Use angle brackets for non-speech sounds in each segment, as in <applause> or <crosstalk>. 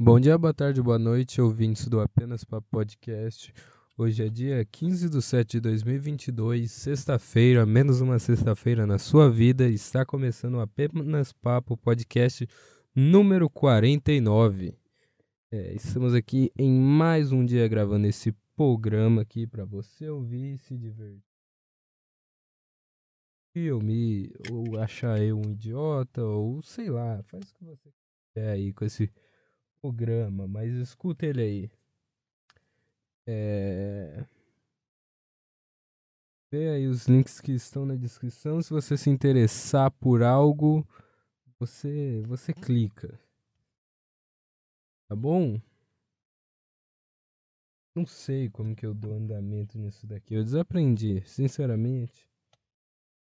Bom dia, boa tarde, boa noite, ouvintes do Apenas Papo Podcast. Hoje é dia 15 de 7 de 2022, sexta-feira, menos uma sexta-feira na sua vida. Está começando o Apenas Papo Podcast número 49. É, estamos aqui em mais um dia gravando esse programa aqui para você ouvir e se divertir. Eu me ou achar eu um idiota ou sei lá, faz o que você quiser aí com esse programa, mas escuta ele aí. É... Vê aí os links que estão na descrição. Se você se interessar por algo, você você clica. Tá bom? Não sei como que eu dou andamento nisso daqui. Eu desaprendi, sinceramente.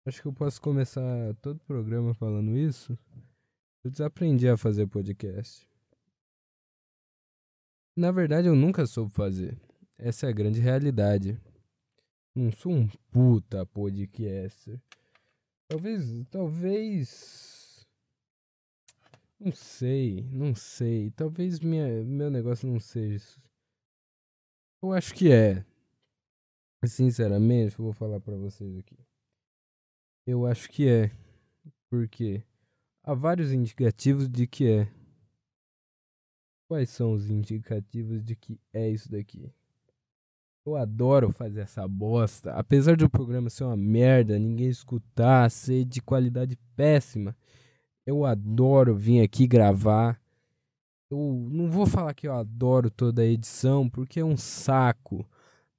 Acho que eu posso começar todo o programa falando isso. Eu desaprendi a fazer podcast. Na verdade, eu nunca soube fazer. Essa é a grande realidade. Não sou um puta podcaster. Talvez, talvez. Não sei, não sei. Talvez minha, meu negócio não seja isso. Eu acho que é. Sinceramente, eu vou falar para vocês aqui. Eu acho que é. Porque há vários indicativos de que é. Quais são os indicativos de que é isso daqui? Eu adoro fazer essa bosta. Apesar do programa ser uma merda, ninguém escutar, ser de qualidade péssima. Eu adoro vir aqui gravar. Eu não vou falar que eu adoro toda a edição, porque é um saco.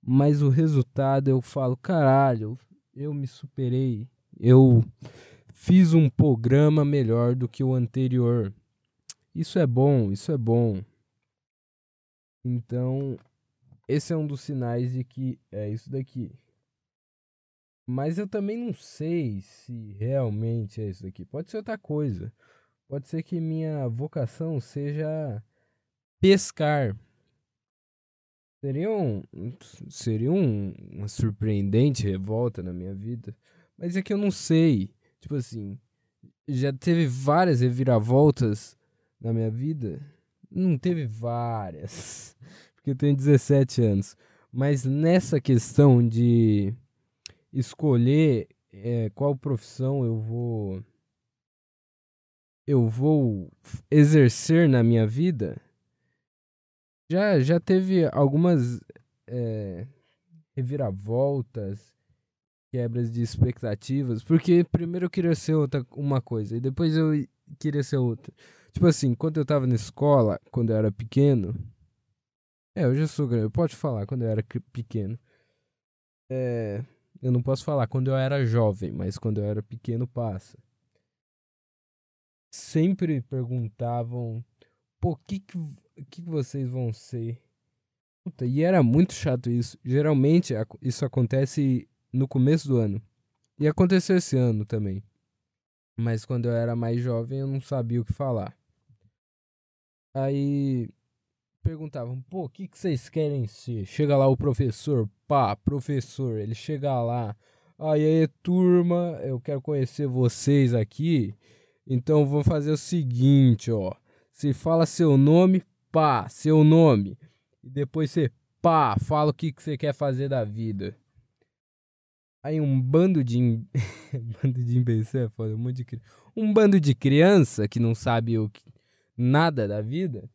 Mas o resultado eu falo, caralho, eu me superei. Eu fiz um programa melhor do que o anterior. Isso é bom, isso é bom. Então, esse é um dos sinais de que é isso daqui. Mas eu também não sei se realmente é isso daqui. Pode ser outra coisa. Pode ser que minha vocação seja pescar. Seria, um, seria um, uma surpreendente revolta na minha vida. Mas é que eu não sei. Tipo assim, já teve várias reviravoltas na minha vida. Não teve várias <laughs> porque eu tenho 17 anos. Mas nessa questão de escolher é, qual profissão eu vou eu vou exercer na minha vida, já, já teve algumas é, reviravoltas, quebras de expectativas, porque primeiro eu queria ser outra uma coisa e depois eu queria ser outra. Tipo assim, quando eu tava na escola, quando eu era pequeno, é, eu já sou grande. Pode falar quando eu era pequeno. É, eu não posso falar quando eu era jovem, mas quando eu era pequeno passa. Sempre perguntavam, pô, o que, que, que vocês vão ser? Puta, e era muito chato isso. Geralmente isso acontece no começo do ano. E aconteceu esse ano também. Mas quando eu era mais jovem eu não sabia o que falar. Aí perguntavam, pô, o que, que vocês querem ser? Chega lá o professor, pá, professor, ele chega lá, aí aí turma, eu quero conhecer vocês aqui, então vou fazer o seguinte, ó, você fala seu nome, pá, seu nome, e depois você, pá, fala o que, que você quer fazer da vida. Aí um bando de <laughs> bando de imbecil é foda, um, monte de... um bando de criança que não sabe o que... nada da vida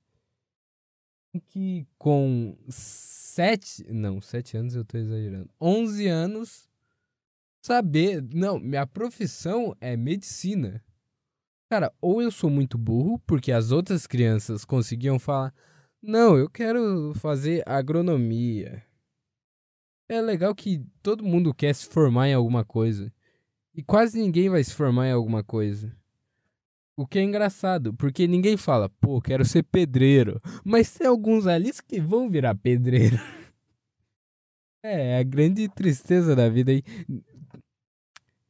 que com sete. Não, sete anos eu tô exagerando. Onze anos saber. Não, minha profissão é medicina. Cara, ou eu sou muito burro, porque as outras crianças conseguiam falar. Não, eu quero fazer agronomia. É legal que todo mundo quer se formar em alguma coisa. E quase ninguém vai se formar em alguma coisa. O que é engraçado, porque ninguém fala, pô, quero ser pedreiro. Mas tem alguns ali que vão virar pedreiro. <laughs> É, a grande tristeza da vida aí.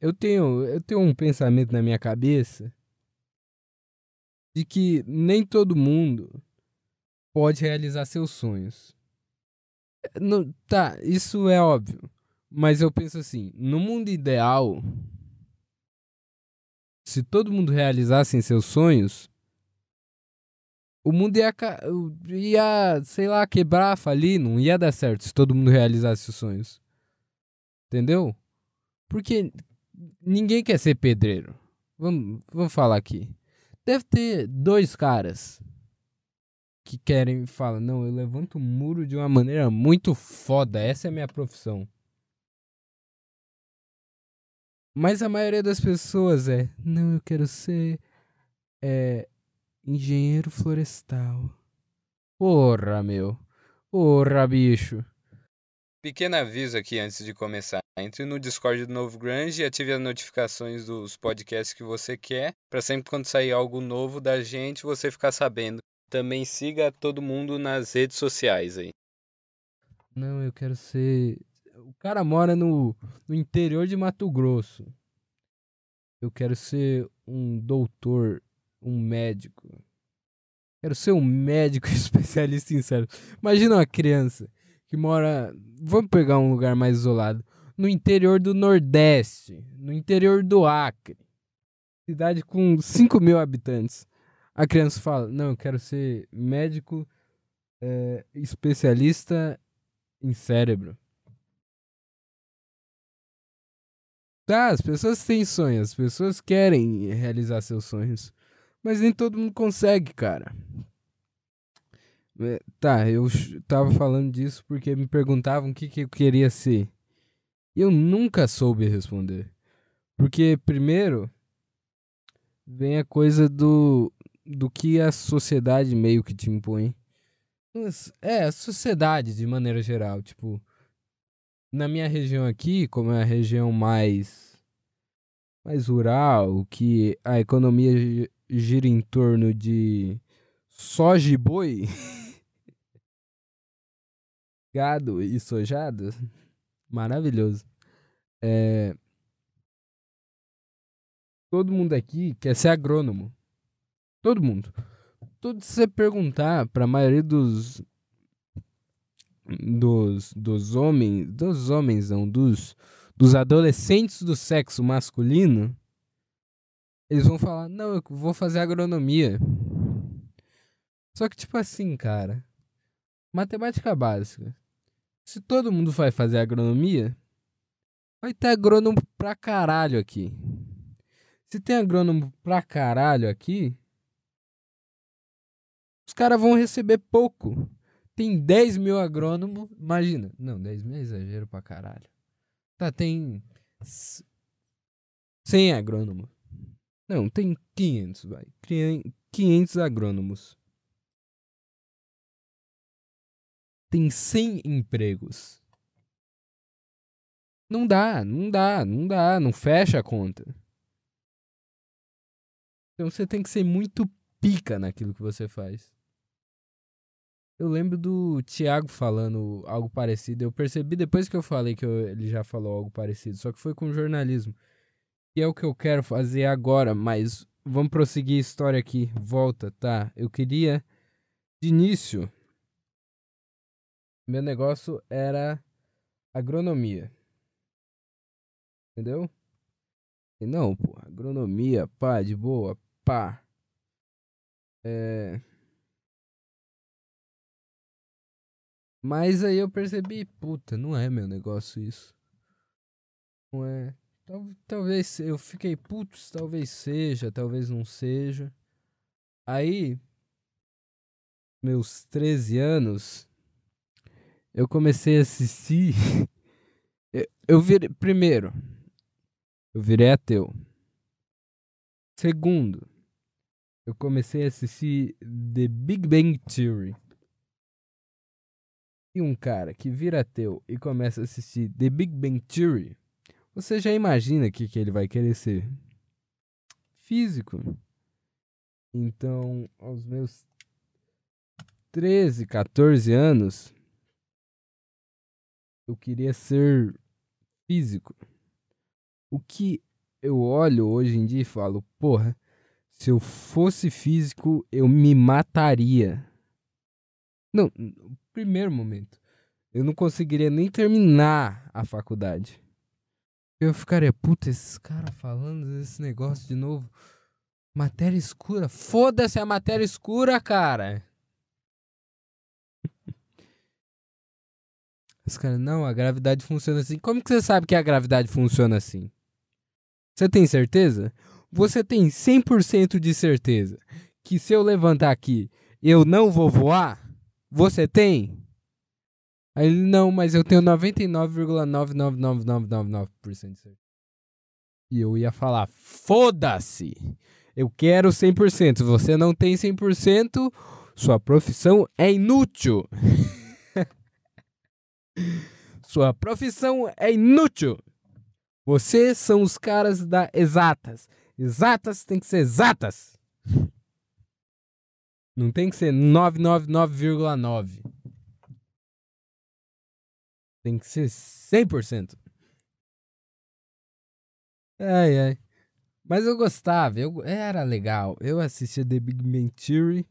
Eu tenho, eu tenho um pensamento na minha cabeça de que nem todo mundo pode realizar seus sonhos. Não, tá, isso é óbvio. Mas eu penso assim, no mundo ideal, se todo mundo realizasse seus sonhos, o mundo ia, ia, sei lá, quebrar, falir, não ia dar certo se todo mundo realizasse os sonhos. Entendeu? Porque ninguém quer ser pedreiro. Vamos, vamos falar aqui. Deve ter dois caras que querem falam, não, eu levanto o muro de uma maneira muito foda, essa é a minha profissão. Mas a maioria das pessoas é, não, eu quero ser é, engenheiro florestal. Porra, meu. Porra, bicho. Pequeno aviso aqui antes de começar. Entre no Discord do Novo Grande e ative as notificações dos podcasts que você quer, para sempre quando sair algo novo da gente, você ficar sabendo. Também siga todo mundo nas redes sociais aí. Não, eu quero ser o cara mora no, no interior de Mato Grosso. Eu quero ser um doutor, um médico. Quero ser um médico <laughs> especialista em cérebro. Imagina uma criança que mora. Vamos pegar um lugar mais isolado. No interior do Nordeste. No interior do Acre. Cidade com 5 mil habitantes. A criança fala: Não, eu quero ser médico é, especialista em cérebro. Tá, as pessoas têm sonhos, as pessoas querem realizar seus sonhos. Mas nem todo mundo consegue, cara. É, tá, eu tava falando disso porque me perguntavam o que, que eu queria ser. E eu nunca soube responder. Porque, primeiro, vem a coisa do, do que a sociedade meio que te impõe. É, a sociedade de maneira geral. Tipo, na minha região aqui, como é a região mais mais rural, que a economia gira em torno de soja e boi, <laughs> gado e sojado, maravilhoso. É... Todo mundo aqui quer ser agrônomo. Todo mundo. Todo se você perguntar para a maioria dos dos, dos homens, dos homens não, dos, dos adolescentes do sexo masculino, eles vão falar, não, eu vou fazer agronomia. Só que tipo assim, cara, matemática básica. Se todo mundo vai fazer agronomia, vai ter agrônomo pra caralho aqui. Se tem agrônomo pra caralho aqui, os caras vão receber pouco tem 10 mil agrônomos. Imagina. Não, 10 mil é exagero pra caralho. Tá, tem 100 agrônomos. Não, tem 500, vai. 500 agrônomos. Tem 100 empregos. Não dá, não dá, não dá, não fecha a conta. Então você tem que ser muito pica naquilo que você faz. Eu lembro do Thiago falando algo parecido. Eu percebi depois que eu falei que eu, ele já falou algo parecido, só que foi com jornalismo. E é o que eu quero fazer agora, mas vamos prosseguir a história aqui. Volta, tá? Eu queria, de início, meu negócio era agronomia. Entendeu? E não, pô, agronomia, pá, de boa, pá. É. Mas aí eu percebi, puta, não é meu negócio isso. Não é. Tal, talvez eu fiquei, putz, talvez seja, talvez não seja. Aí, meus 13 anos, eu comecei a assistir. <laughs> eu, eu virei. Primeiro, eu virei ateu. Segundo, eu comecei a assistir The Big Bang Theory e um cara que vira ateu e começa a assistir The Big Bang Theory, você já imagina o que, que ele vai querer ser? Físico. Então, aos meus 13, 14 anos, eu queria ser físico. O que eu olho hoje em dia e falo, porra, se eu fosse físico, eu me mataria. Não, primeiro momento. Eu não conseguiria nem terminar a faculdade. Eu ficaria, puta, esses caras falando desse negócio de novo. Matéria escura? Foda-se a matéria escura, cara. <laughs> Os caras, não, a gravidade funciona assim. Como que você sabe que a gravidade funciona assim? Você tem certeza? Você tem 100% de certeza que se eu levantar aqui, eu não vou voar? Você tem? Aí ele, não, mas eu tenho 99,99999% de certeza. E eu ia falar, foda-se! Eu quero 100%. Se você não tem 100%, sua profissão é inútil. <laughs> sua profissão é inútil. Vocês são os caras da exatas. Exatas tem que ser exatas. Não tem que ser 999,9. Tem que ser 100%. Ai, ai. Mas eu gostava, eu, era legal. Eu assistia The Big Bang Theory.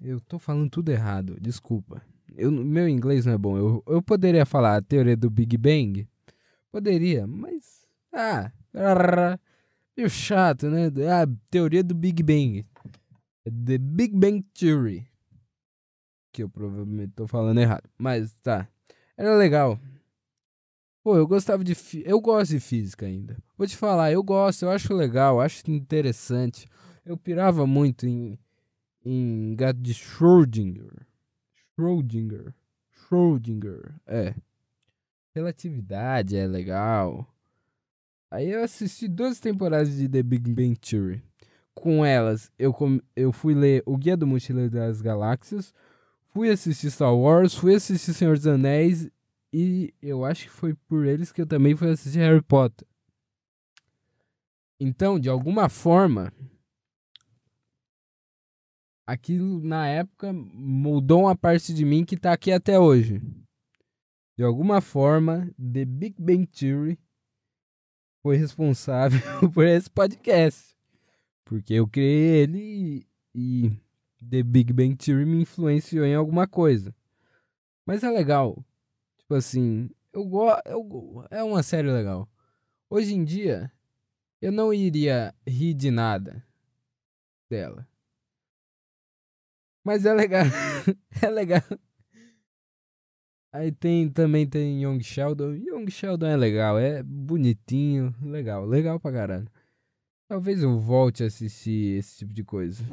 Eu tô falando tudo errado, desculpa. Eu, meu inglês não é bom. Eu, eu poderia falar a teoria do Big Bang? Poderia, mas. Ah, meio chato, né? A teoria do Big Bang. The Big Bang Theory. Que eu provavelmente tô falando errado. Mas tá. Era legal. Pô, eu gostava de. Eu gosto de física ainda. Vou te falar, eu gosto, eu acho legal, acho interessante. Eu pirava muito em. em gato de Schrödinger. Schrödinger. Schrödinger. É. Relatividade é legal. Aí eu assisti duas temporadas de The Big Bang Theory. Com elas, eu, eu fui ler O Guia do Mochileiro das Galáxias, fui assistir Star Wars, fui assistir Senhor dos Anéis e eu acho que foi por eles que eu também fui assistir Harry Potter. Então, de alguma forma, aquilo na época mudou uma parte de mim que tá aqui até hoje. De alguma forma, The Big Bang Theory foi responsável <laughs> por esse podcast. Porque eu criei ele e, The Big Bang Theory me influenciou em alguma coisa. Mas é legal, Tipo assim, eu gosto. É uma série legal. Hoje em dia, eu não iria rir de nada dela. Mas é legal. <laughs> é legal. Aí tem também tem Young Sheldon. Young Sheldon é legal, é bonitinho, legal, legal pra caralho. Talvez eu volte a assistir esse tipo de coisa.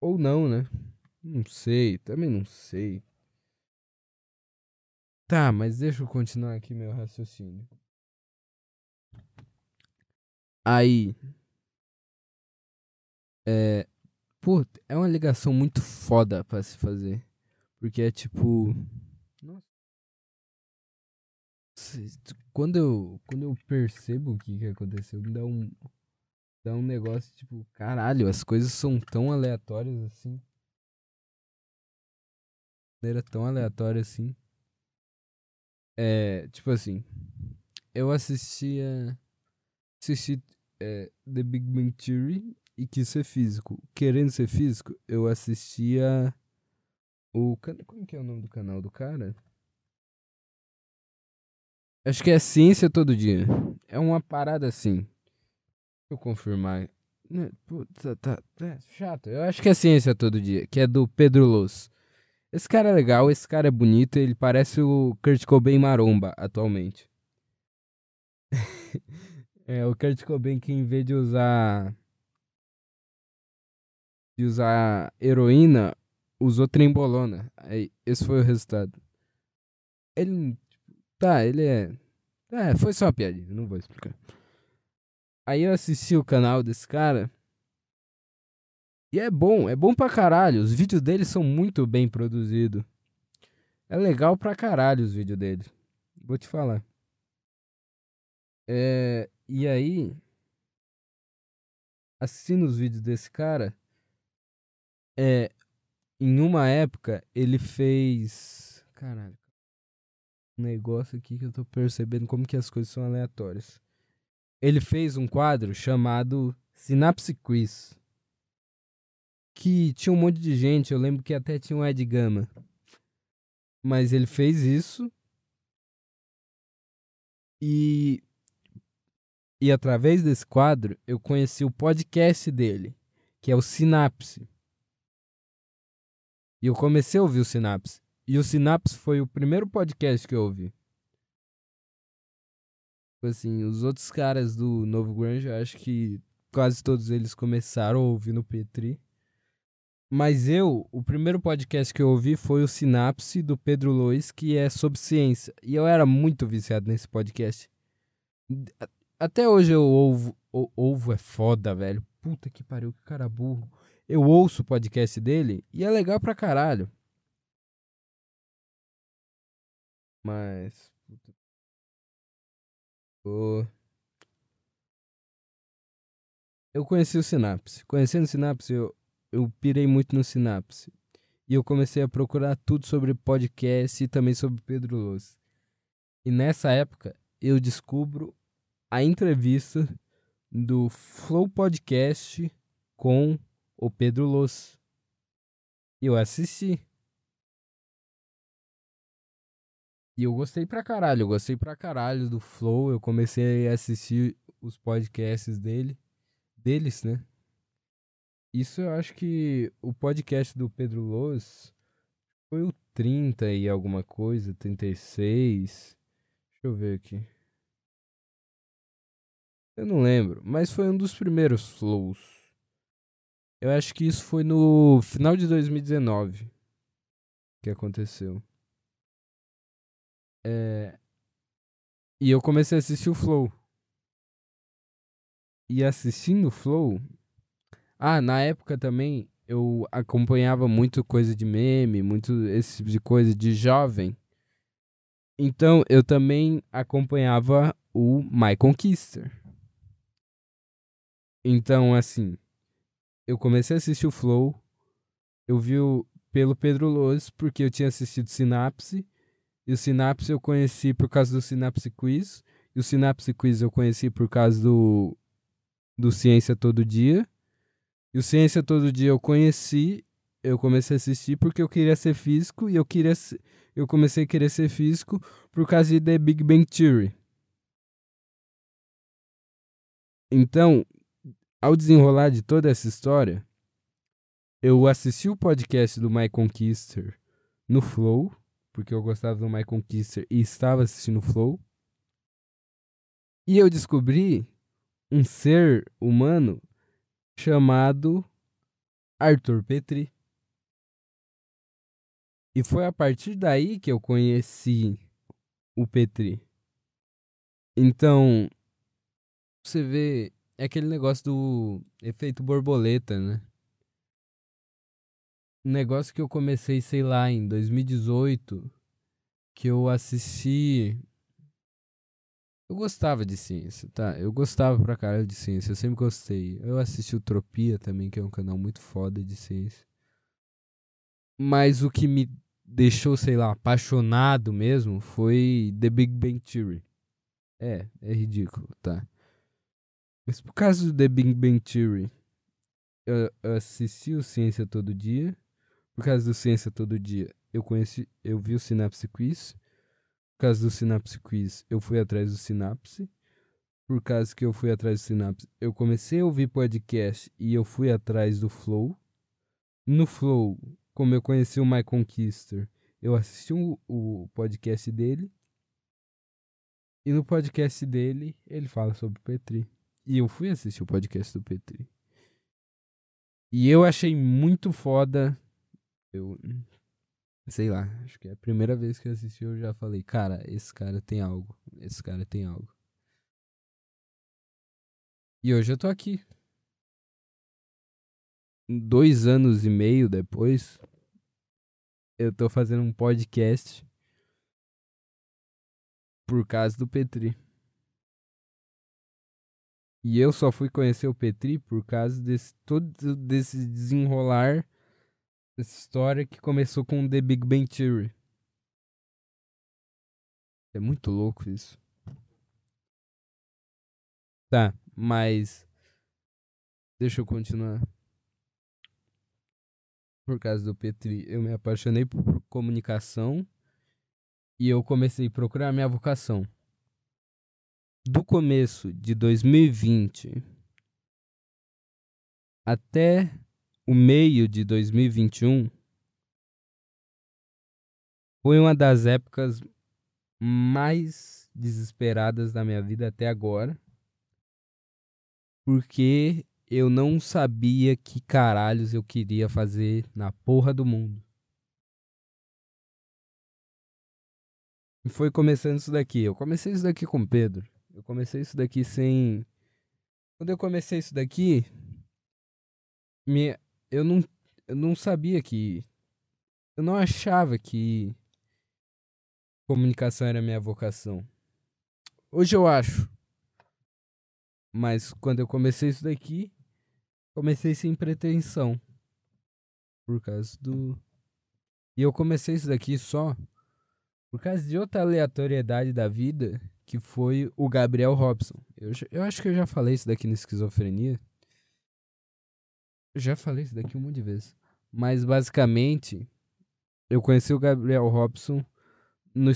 Ou não, né? Não sei, também não sei. Tá, mas deixa eu continuar aqui meu raciocínio. Aí. É. Pô, é uma ligação muito foda pra se fazer. Porque é tipo. Quando eu, quando eu percebo o que, que aconteceu, me dá um. Dá um negócio tipo, caralho, as coisas são tão aleatórias assim. Era tão aleatória assim. É, tipo assim, eu assistia. Assisti é, The Big Bang Theory e quis ser físico. Querendo ser físico, eu assistia. O. Como que é o nome do canal do cara? Acho que é Ciência Todo Dia. É uma parada assim. Deixa eu confirmar. Né, Puta, tá, tá, é chato. Eu acho que é Ciência Todo Dia, que é do Pedro Luz. Esse cara é legal, esse cara é bonito, ele parece o Kurt Cobain maromba atualmente. <laughs> é, o Kurt Cobain que em vez de usar de usar heroína, usou trembolona. Aí, esse foi o resultado. Ele tá, ele é é, foi só uma piadinha, não vou explicar. Aí eu assisti o canal desse cara e é bom, é bom pra caralho. Os vídeos dele são muito bem produzidos. É legal pra caralho os vídeos dele. Vou te falar. É, e aí, assistindo os vídeos desse cara, é, em uma época ele fez. Caralho. Negócio aqui que eu tô percebendo como que as coisas são aleatórias. Ele fez um quadro chamado Synapse Quiz que tinha um monte de gente. Eu lembro que até tinha um Ed Gama. Mas ele fez isso. E E através desse quadro, eu conheci o podcast dele, que é o Sinapse. E eu comecei a ouvir o Sinapse. E o Sinapse foi o primeiro podcast que eu ouvi. Tipo assim, os outros caras do Novo Grunge, eu acho que quase todos eles começaram no Petri. Mas eu, o primeiro podcast que eu ouvi foi o Sinapse do Pedro Lois, que é sobre ciência. E eu era muito viciado nesse podcast. Até hoje eu ouvo. Ouvo é foda, velho. Puta que pariu, que cara burro. Eu ouço o podcast dele e é legal pra caralho. Mas. Oh. Eu conheci o Sinapse. Conhecendo o Sinapse, eu, eu pirei muito no Sinapse. E eu comecei a procurar tudo sobre podcast e também sobre Pedro Luz. E nessa época, eu descubro a entrevista do Flow Podcast com o Pedro. E eu assisti. E eu gostei pra caralho, eu gostei pra caralho do Flow. Eu comecei a assistir os podcasts dele, deles, né? Isso eu acho que o podcast do Pedro Loz foi o 30 e alguma coisa, 36. Deixa eu ver aqui. Eu não lembro, mas foi um dos primeiros flows. Eu acho que isso foi no final de 2019 que aconteceu. É... E eu comecei a assistir o Flow. E assistindo o Flow. Ah, na época também eu acompanhava muito coisa de meme, muito esse tipo de coisa de jovem. Então eu também acompanhava o My Conquister. Então, assim, eu comecei a assistir o Flow. Eu vi o, pelo Pedro Loz, porque eu tinha assistido Sinapse. E o Synapse eu conheci por causa do Synapse Quiz. E o Synapse Quiz eu conheci por causa do, do Ciência Todo Dia. E o Ciência Todo Dia eu conheci, eu comecei a assistir porque eu queria ser físico. E eu, queria, eu comecei a querer ser físico por causa de The Big Bang Theory. Então, ao desenrolar de toda essa história, eu assisti o podcast do My Conquister no Flow porque eu gostava do My Conquister e estava assistindo Flow. E eu descobri um ser humano chamado Arthur Petri. E foi a partir daí que eu conheci o Petri. Então, você vê, é aquele negócio do efeito borboleta, né? Um negócio que eu comecei, sei lá, em 2018, que eu assisti. Eu gostava de ciência, tá? Eu gostava pra caralho de ciência, eu sempre gostei. Eu assisti o Tropia também, que é um canal muito foda de ciência. Mas o que me deixou, sei lá, apaixonado mesmo foi The Big Bang Theory. É, é ridículo, tá? Mas por causa do The Big Bang Theory, eu, eu assisti o Ciência Todo Dia por causa do Ciência Todo Dia, eu conheci, eu vi o Sinapse Quiz. Por causa do Sinapse Quiz, eu fui atrás do Sinapse. Por causa que eu fui atrás do Sinapse, eu comecei a ouvir podcast e eu fui atrás do Flow. No Flow, como eu conheci o My Conquister, eu assisti o, o podcast dele. E no podcast dele, ele fala sobre o Petri. E eu fui assistir o podcast do Petri. E eu achei muito foda eu. Sei lá, acho que é a primeira vez que eu assisti eu já falei, cara, esse cara tem algo. Esse cara tem algo. E hoje eu tô aqui. Dois anos e meio depois, eu tô fazendo um podcast por causa do Petri. E eu só fui conhecer o Petri por causa desse todo desse desenrolar essa história que começou com The Big Bang Theory. É muito louco isso. Tá, mas. Deixa eu continuar. Por causa do Petri, eu me apaixonei por comunicação e eu comecei a procurar minha vocação. do começo de 2020 até o meio de 2021 foi uma das épocas mais desesperadas da minha vida até agora. Porque eu não sabia que caralhos eu queria fazer na porra do mundo. E foi começando isso daqui. Eu comecei isso daqui com o Pedro. Eu comecei isso daqui sem. Quando eu comecei isso daqui, minha... eu, não... eu não sabia que. Eu não achava que comunicação era minha vocação. Hoje eu acho. Mas quando eu comecei isso daqui, comecei sem pretensão. Por causa do. E eu comecei isso daqui só por causa de outra aleatoriedade da vida, que foi o Gabriel Robson. Eu, eu acho que eu já falei isso daqui no Esquizofrenia. Já falei isso daqui um monte de vezes. Mas basicamente, eu conheci o Gabriel Robson no,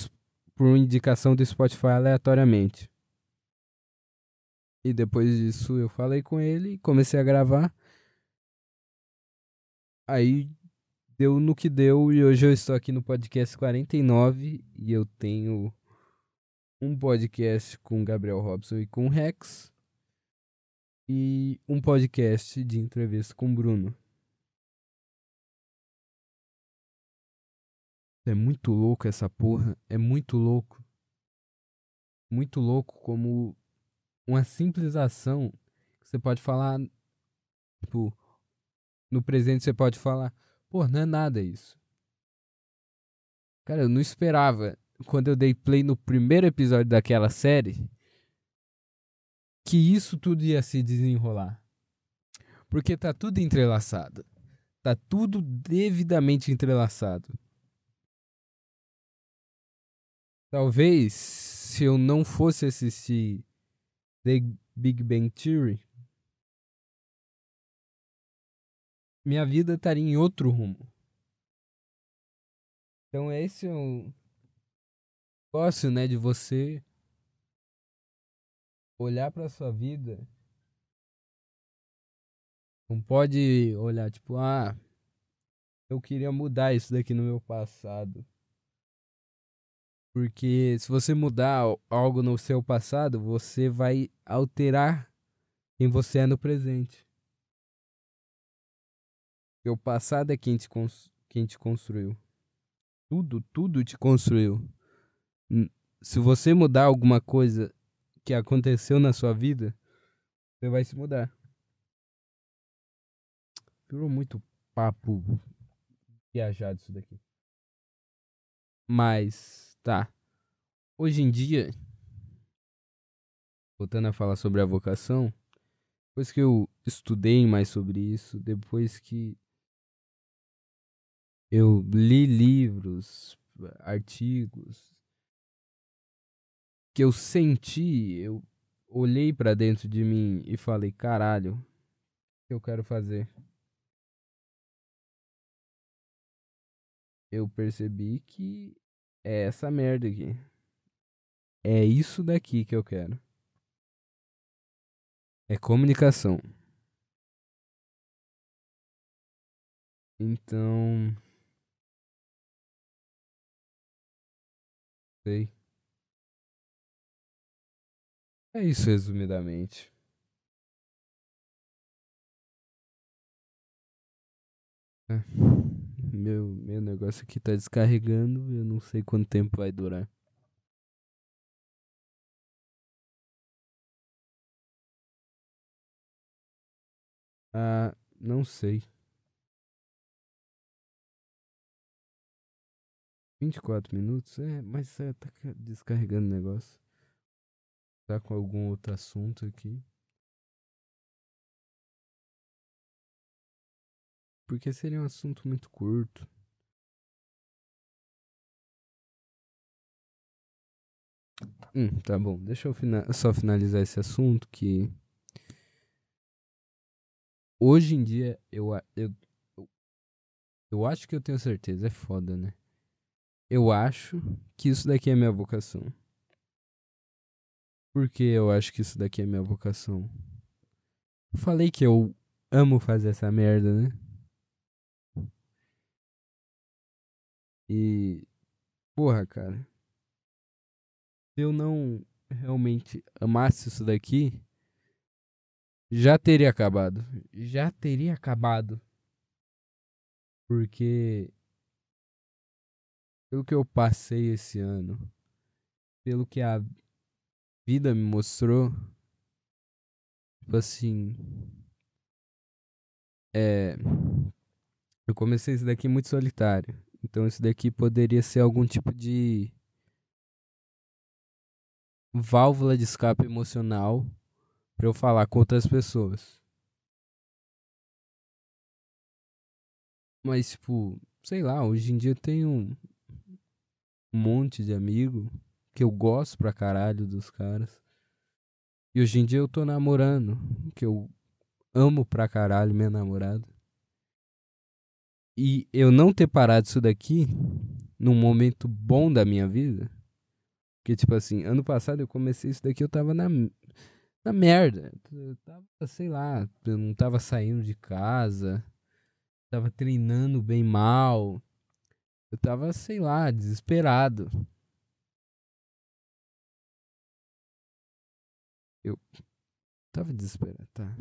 por indicação do Spotify aleatoriamente. E depois disso eu falei com ele, comecei a gravar. Aí deu no que deu e hoje eu estou aqui no podcast 49 e eu tenho um podcast com Gabriel Robson e com Rex e um podcast de entrevista com Bruno. É muito louco essa porra, é muito louco. Muito louco como uma simples ação que você pode falar tipo no presente você pode falar Pô, não é nada isso. Cara, eu não esperava, quando eu dei play no primeiro episódio daquela série, que isso tudo ia se desenrolar. Porque tá tudo entrelaçado. Tá tudo devidamente entrelaçado. Talvez se eu não fosse assistir The Big Bang Theory, minha vida estaria em outro rumo. Então esse é o negócio, né, de você olhar para sua vida. Não pode olhar tipo, ah, eu queria mudar isso daqui no meu passado. Porque se você mudar algo no seu passado, você vai alterar quem você é no presente. Porque o passado é quem te, quem te construiu. Tudo, tudo te construiu. Se você mudar alguma coisa que aconteceu na sua vida, você vai se mudar. Virou muito papo viajado isso daqui. Mas, tá. Hoje em dia, voltando a falar sobre a vocação, depois que eu estudei mais sobre isso, depois que eu li livros, artigos que eu senti, eu olhei para dentro de mim e falei, caralho, o que eu quero fazer? Eu percebi que é essa merda aqui. É isso daqui que eu quero. É comunicação. Então, Sei. É isso, resumidamente. É. Meu, meu negócio aqui tá descarregando, eu não sei quanto tempo vai durar. Ah, não sei. 24 minutos? É, mas é, tá descarregando o negócio. Tá com algum outro assunto aqui? Porque seria um assunto muito curto. Hum, tá bom. Deixa eu fina só finalizar esse assunto que hoje em dia eu, eu eu acho que eu tenho certeza, é foda, né? Eu acho que isso daqui é minha vocação. Porque eu acho que isso daqui é minha vocação. Falei que eu amo fazer essa merda, né? E. Porra, cara. Se eu não realmente amasse isso daqui, já teria acabado. Já teria acabado. Porque. Pelo que eu passei esse ano, pelo que a vida me mostrou, tipo assim. É. Eu comecei isso daqui muito solitário. Então isso daqui poderia ser algum tipo de válvula de escape emocional para eu falar com outras pessoas. Mas tipo, sei lá, hoje em dia eu tenho um monte de amigo que eu gosto pra caralho dos caras. E hoje em dia eu tô namorando, que eu amo pra caralho minha namorada. E eu não ter parado isso daqui num momento bom da minha vida. Porque, tipo assim, ano passado eu comecei isso daqui, eu tava na, na merda. Eu tava, sei lá, eu não tava saindo de casa. Tava treinando bem mal. Eu tava, sei lá, desesperado. Eu tava desesperado, tá?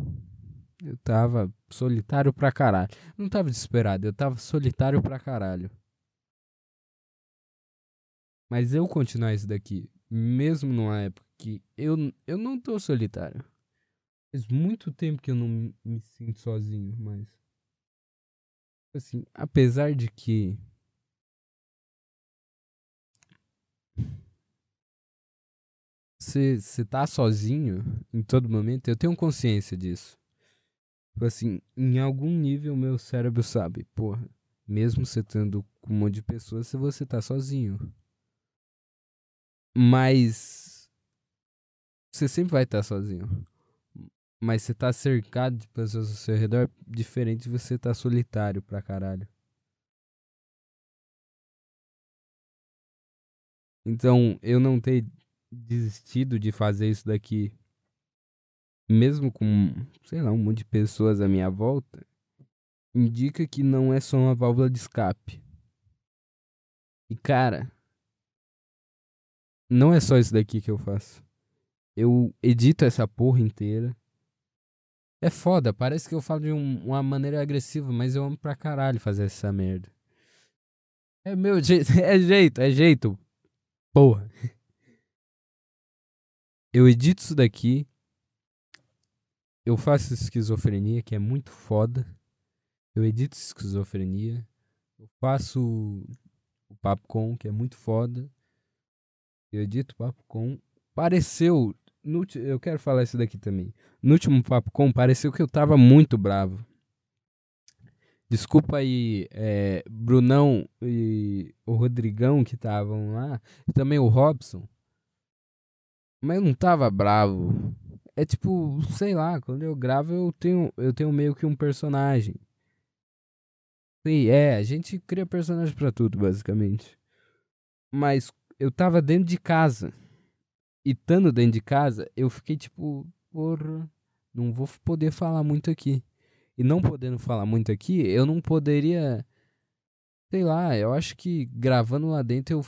Eu tava solitário pra caralho. Não tava desesperado, eu tava solitário pra caralho. Mas eu continuar isso daqui, mesmo numa época que eu, eu não tô solitário. Faz muito tempo que eu não me sinto sozinho, mas. Assim, apesar de que. Você tá sozinho em todo momento, eu tenho consciência disso. Tipo assim, em algum nível meu cérebro sabe, porra, mesmo você estando com um monte de pessoas, se você tá sozinho. Mas você sempre vai estar sozinho. Mas você tá cercado de pessoas ao seu redor, diferente de você tá solitário pra caralho. Então, eu não ter desistido de fazer isso daqui mesmo com, sei lá, um monte de pessoas à minha volta, indica que não é só uma válvula de escape. E cara, não é só isso daqui que eu faço. Eu edito essa porra inteira. É foda, parece que eu falo de um, uma maneira agressiva, mas eu amo pra caralho fazer essa merda. É meu jeito, <laughs> é jeito, é jeito. Porra. Eu edito isso daqui, eu faço esquizofrenia, que é muito foda. Eu edito esquizofrenia. Eu faço o Papo Com, que é muito foda. Eu edito o Papo Com. Pareceu. No, eu quero falar isso daqui também. No último Papo Com, pareceu que eu tava muito bravo. Desculpa aí, é, Brunão e o Rodrigão que estavam lá. E também o Robson. Mas eu não tava bravo é tipo, sei lá, quando eu gravo eu tenho, eu tenho meio que um personagem. Sim, é, a gente cria personagem para tudo, basicamente. Mas eu tava dentro de casa. E estando dentro de casa, eu fiquei tipo, porra, não vou poder falar muito aqui. E não podendo falar muito aqui, eu não poderia. Sei lá, eu acho que gravando lá dentro eu,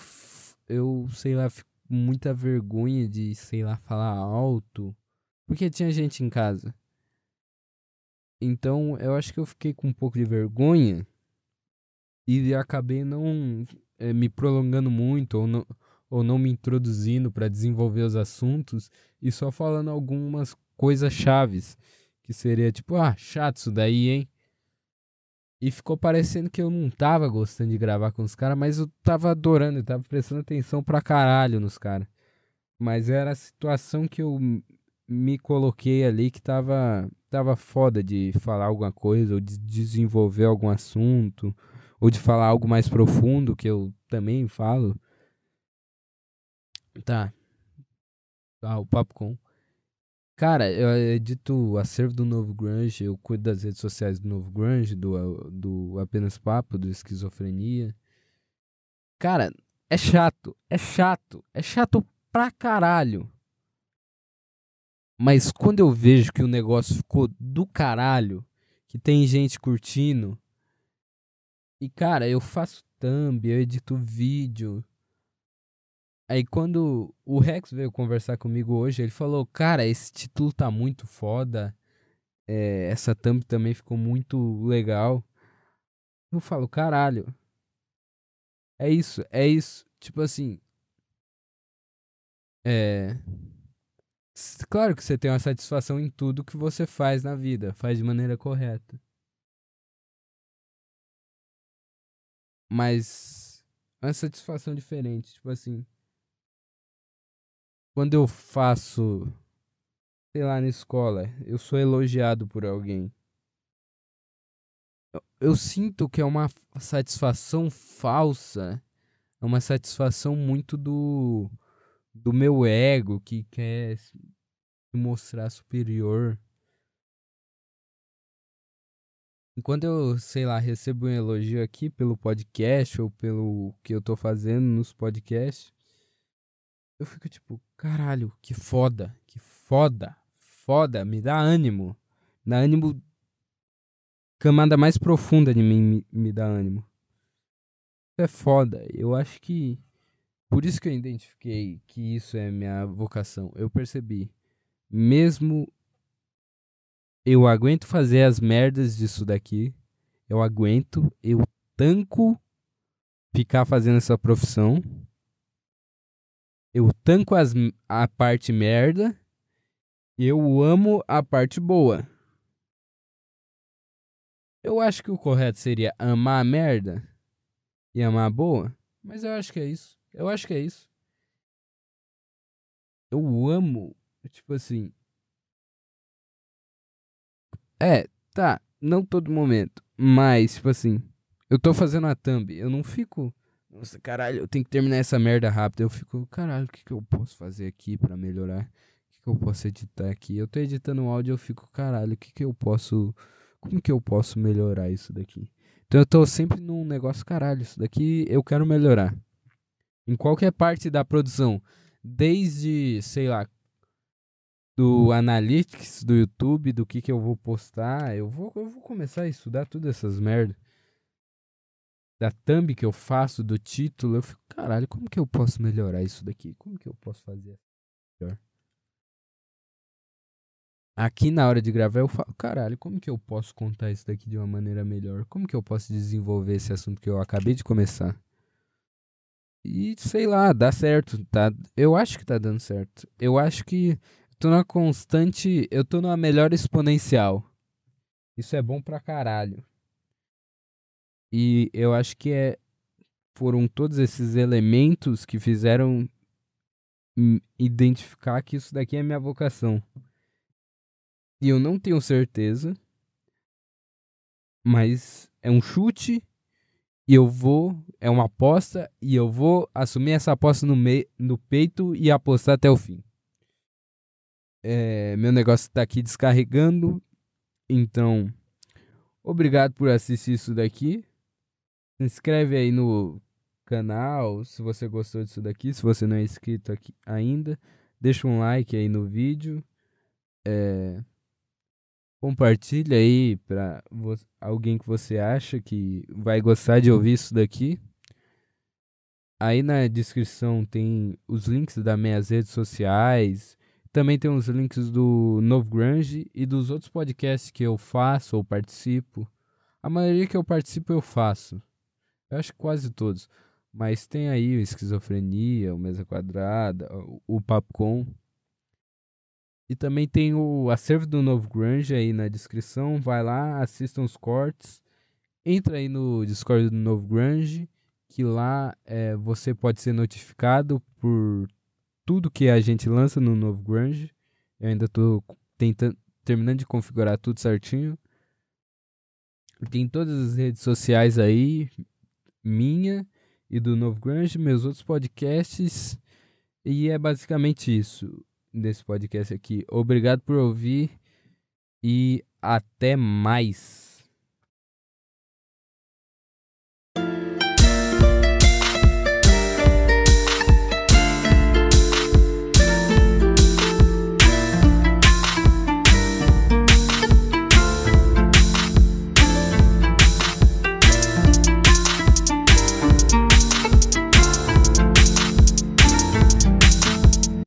eu sei lá, fico muita vergonha de, sei lá, falar alto porque tinha gente em casa. Então eu acho que eu fiquei com um pouco de vergonha e acabei não é, me prolongando muito ou não, ou não me introduzindo para desenvolver os assuntos e só falando algumas coisas chaves que seria tipo, ah, chato isso daí, hein? E ficou parecendo que eu não tava gostando de gravar com os caras, mas eu tava adorando, eu tava prestando atenção pra caralho nos caras. Mas era a situação que eu me coloquei ali que tava, tava foda de falar alguma coisa, ou de desenvolver algum assunto, ou de falar algo mais profundo, que eu também falo. Tá. Tá, o Papo Com. Cara, eu edito o acervo do Novo Grunge, eu cuido das redes sociais do Novo Grunge, do, do Apenas Papo, do Esquizofrenia. Cara, é chato, é chato, é chato pra caralho. Mas quando eu vejo que o negócio ficou do caralho, que tem gente curtindo, e cara, eu faço thumb, eu edito vídeo. Aí quando o Rex veio conversar comigo hoje, ele falou: Cara, esse título tá muito foda. É, essa thumb também ficou muito legal. Eu falo, caralho. É isso, é isso. Tipo assim. É. Claro que você tem uma satisfação em tudo que você faz na vida, faz de maneira correta. Mas é uma satisfação diferente, tipo assim. Quando eu faço, sei lá, na escola, eu sou elogiado por alguém. Eu, eu sinto que é uma satisfação falsa, é uma satisfação muito do do meu ego que quer se mostrar superior. Enquanto eu, sei lá, recebo um elogio aqui pelo podcast ou pelo que eu tô fazendo nos podcasts, eu fico tipo, caralho, que foda, que foda, foda, me dá ânimo. Me dá ânimo. Camada mais profunda de mim me, me dá ânimo. É foda. Eu acho que por isso que eu identifiquei que isso é minha vocação. Eu percebi, mesmo eu aguento fazer as merdas disso daqui, eu aguento, eu tanco ficar fazendo essa profissão. Eu tanco as, a parte merda eu amo a parte boa. Eu acho que o correto seria amar a merda e amar a boa, mas eu acho que é isso. Eu acho que é isso. Eu amo, tipo assim. É, tá, não todo momento, mas, tipo assim, eu tô fazendo a thumb, eu não fico. Nossa, caralho, eu tenho que terminar essa merda rápido. Eu fico, caralho, o que, que eu posso fazer aqui para melhorar? O que, que eu posso editar aqui? Eu tô editando o áudio, eu fico, caralho, o que, que eu posso. Como que eu posso melhorar isso daqui? Então eu tô sempre num negócio, caralho, isso daqui eu quero melhorar em qualquer parte da produção, desde, sei lá, do analytics do YouTube, do que que eu vou postar, eu vou eu vou começar a estudar todas essas merdas. Da thumb que eu faço, do título, eu fico, caralho, como que eu posso melhorar isso daqui? Como que eu posso fazer melhor? Aqui na hora de gravar eu falo, caralho, como que eu posso contar isso daqui de uma maneira melhor? Como que eu posso desenvolver esse assunto que eu acabei de começar? E sei lá, dá certo, tá? Eu acho que tá dando certo. Eu acho que tô na constante, eu tô numa melhor exponencial. Isso é bom pra caralho. E eu acho que é foram todos esses elementos que fizeram identificar que isso daqui é minha vocação. E eu não tenho certeza, mas é um chute e eu vou, é uma aposta, e eu vou assumir essa aposta no, no peito e apostar até o fim. É, meu negócio está aqui descarregando, então obrigado por assistir isso daqui. Se inscreve aí no canal se você gostou disso daqui, se você não é inscrito aqui ainda, deixa um like aí no vídeo. É, Compartilha aí para alguém que você acha que vai gostar de ouvir isso daqui. Aí na descrição tem os links das minhas redes sociais. Também tem os links do Novo Grunge e dos outros podcasts que eu faço ou participo. A maioria que eu participo eu faço. Eu acho que quase todos. Mas tem aí o Esquizofrenia, o Mesa Quadrada, o Papo Com. E também tem o acervo do Novo Grunge aí na descrição. Vai lá, assistam os cortes. Entra aí no Discord do Novo Grunge, que lá é, você pode ser notificado por tudo que a gente lança no Novo Grunge. Eu ainda estou tentando, terminando de configurar tudo certinho. Tem todas as redes sociais aí, minha e do Novo Grunge, meus outros podcasts. E é basicamente isso desse podcast aqui. Obrigado por ouvir e até mais.